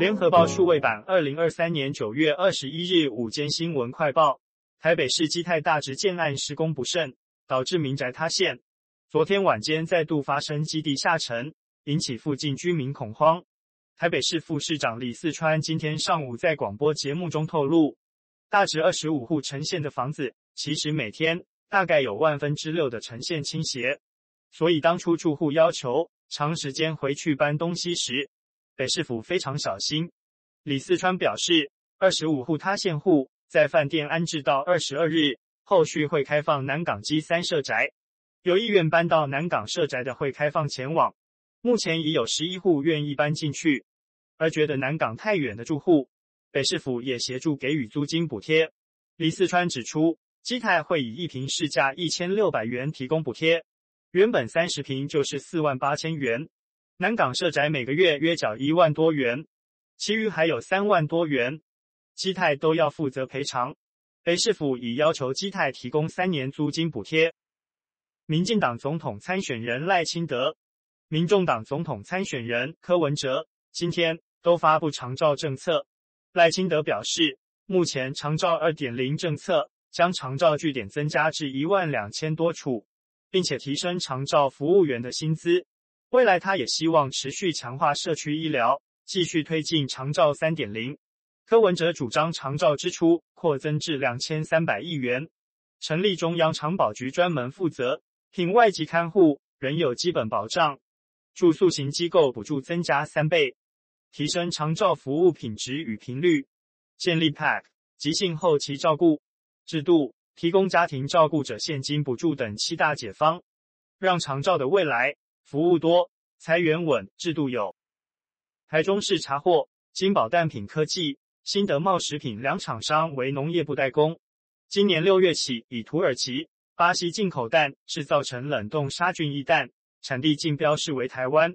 联合报数位版，二零二三年九月二十一日午间新闻快报：台北市基泰大直建案施工不慎，导致民宅塌陷。昨天晚间再度发生基地下沉，引起附近居民恐慌。台北市副市长李四川今天上午在广播节目中透露，大直二十五户呈现的房子，其实每天大概有万分之六的呈现倾斜，所以当初住户要求长时间回去搬东西时，北市府非常小心。李四川表示，二十五户塌陷户在饭店安置到二十二日，后续会开放南港基三社宅，有意愿搬到南港社宅的会开放前往。目前已有十一户愿意搬进去，而觉得南港太远的住户，北市府也协助给予租金补贴。李四川指出，基泰会以一坪市价一千六百元提供补贴，原本三十坪就是四万八千元。南港社宅每个月约缴一万多元，其余还有三万多元，基泰都要负责赔偿。北市府已要求基泰提供三年租金补贴。民进党总统参选人赖清德、民众党总统参选人柯文哲今天都发布长照政策。赖清德表示，目前长照二点零政策将长照据点增加至一万两千多处，并且提升长照服务员的薪资。未来，他也希望持续强化社区医疗，继续推进长照三点零。柯文哲主张长照支出扩增至两千三百亿元，成立中央长保局专门负责，聘外籍看护仍有基本保障，住宿型机构补助增加三倍，提升长照服务品质与频率，建立 PAC 急性后期照顾。制度，提供家庭照顾者现金补助等七大解方，让长照的未来。服务多，财源稳，制度有。台中市查获金宝蛋品科技、新德茂食品两厂商为农业部代工，今年六月起以土耳其、巴西进口蛋制造成冷冻杀菌液蛋，产地竞标示为台湾。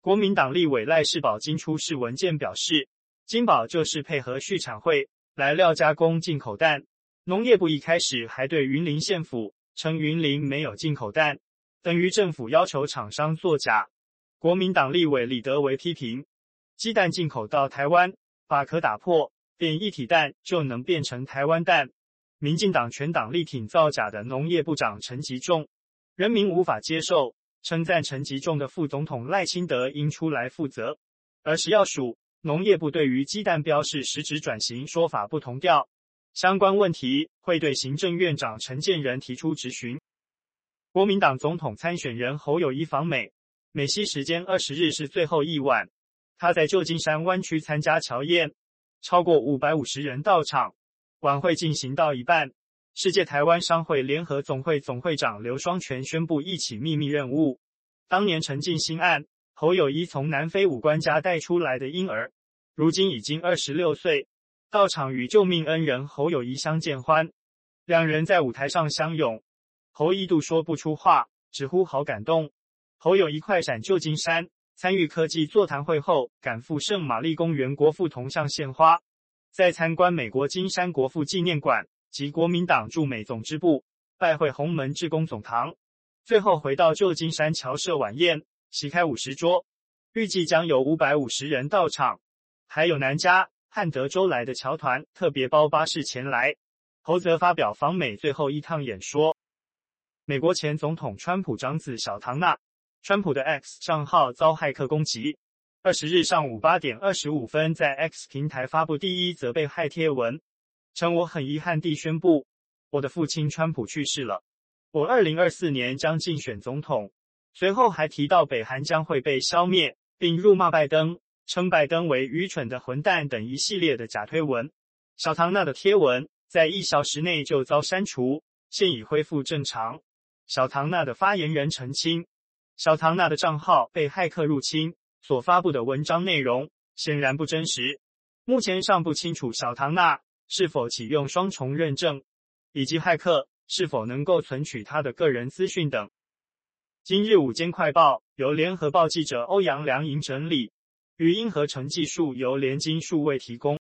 国民党立委赖士葆今出示文件表示，金宝就是配合畜产会来料加工进口蛋。农业部一开始还对云林县府称云林没有进口蛋。等于政府要求厂商作假。国民党立委李德维批评，鸡蛋进口到台湾，把壳打破，变一体蛋就能变成台湾蛋。民进党全党力挺造假的农业部长陈吉仲，人民无法接受，称赞陈吉仲的副总统赖清德应出来负责。而食药署农业部对于鸡蛋标示实质转型说法不同调，相关问题会对行政院长陈建仁提出质询。国民党总统参选人侯友谊访美，美西时间二十日是最后一晚。他在旧金山湾区参加侨宴，超过五百五十人到场。晚会进行到一半，世界台湾商会联合总会总会长刘双全宣布一起秘密任务：当年陈进兴案，侯友谊从南非武官家带出来的婴儿，如今已经二十六岁，到场与救命恩人侯友谊相见欢，两人在舞台上相拥。侯一度说不出话，直呼好感动。侯有一快闪旧金山，参与科技座谈会后，赶赴圣玛丽公园国父铜像献花，在参观美国金山国父纪念馆及国民党驻美总支部，拜会鸿门志工总堂，最后回到旧金山侨社晚宴，席开五十桌，预计将有五百五十人到场，还有南加汉德州来的侨团特别包巴士前来。侯则发表访美最后一趟演说。美国前总统川普长子小唐纳，川普的 X 账号遭骇客攻击。二十日上午八点二十五分，在 X 平台发布第一则被害贴文，称我很遗憾地宣布，我的父亲川普去世了。我二零二四年将竞选总统。随后还提到北韩将会被消灭，并辱骂拜登，称拜登为愚蠢的混蛋等一系列的假推文。小唐纳的贴文在一小时内就遭删除，现已恢复正常。小唐纳的发言人澄清，小唐纳的账号被骇客入侵，所发布的文章内容显然不真实。目前尚不清楚小唐纳是否启用双重认证，以及骇客是否能够存取他的个人资讯等。今日午间快报由联合报记者欧阳良莹整理，语音合成技术由联金数位提供。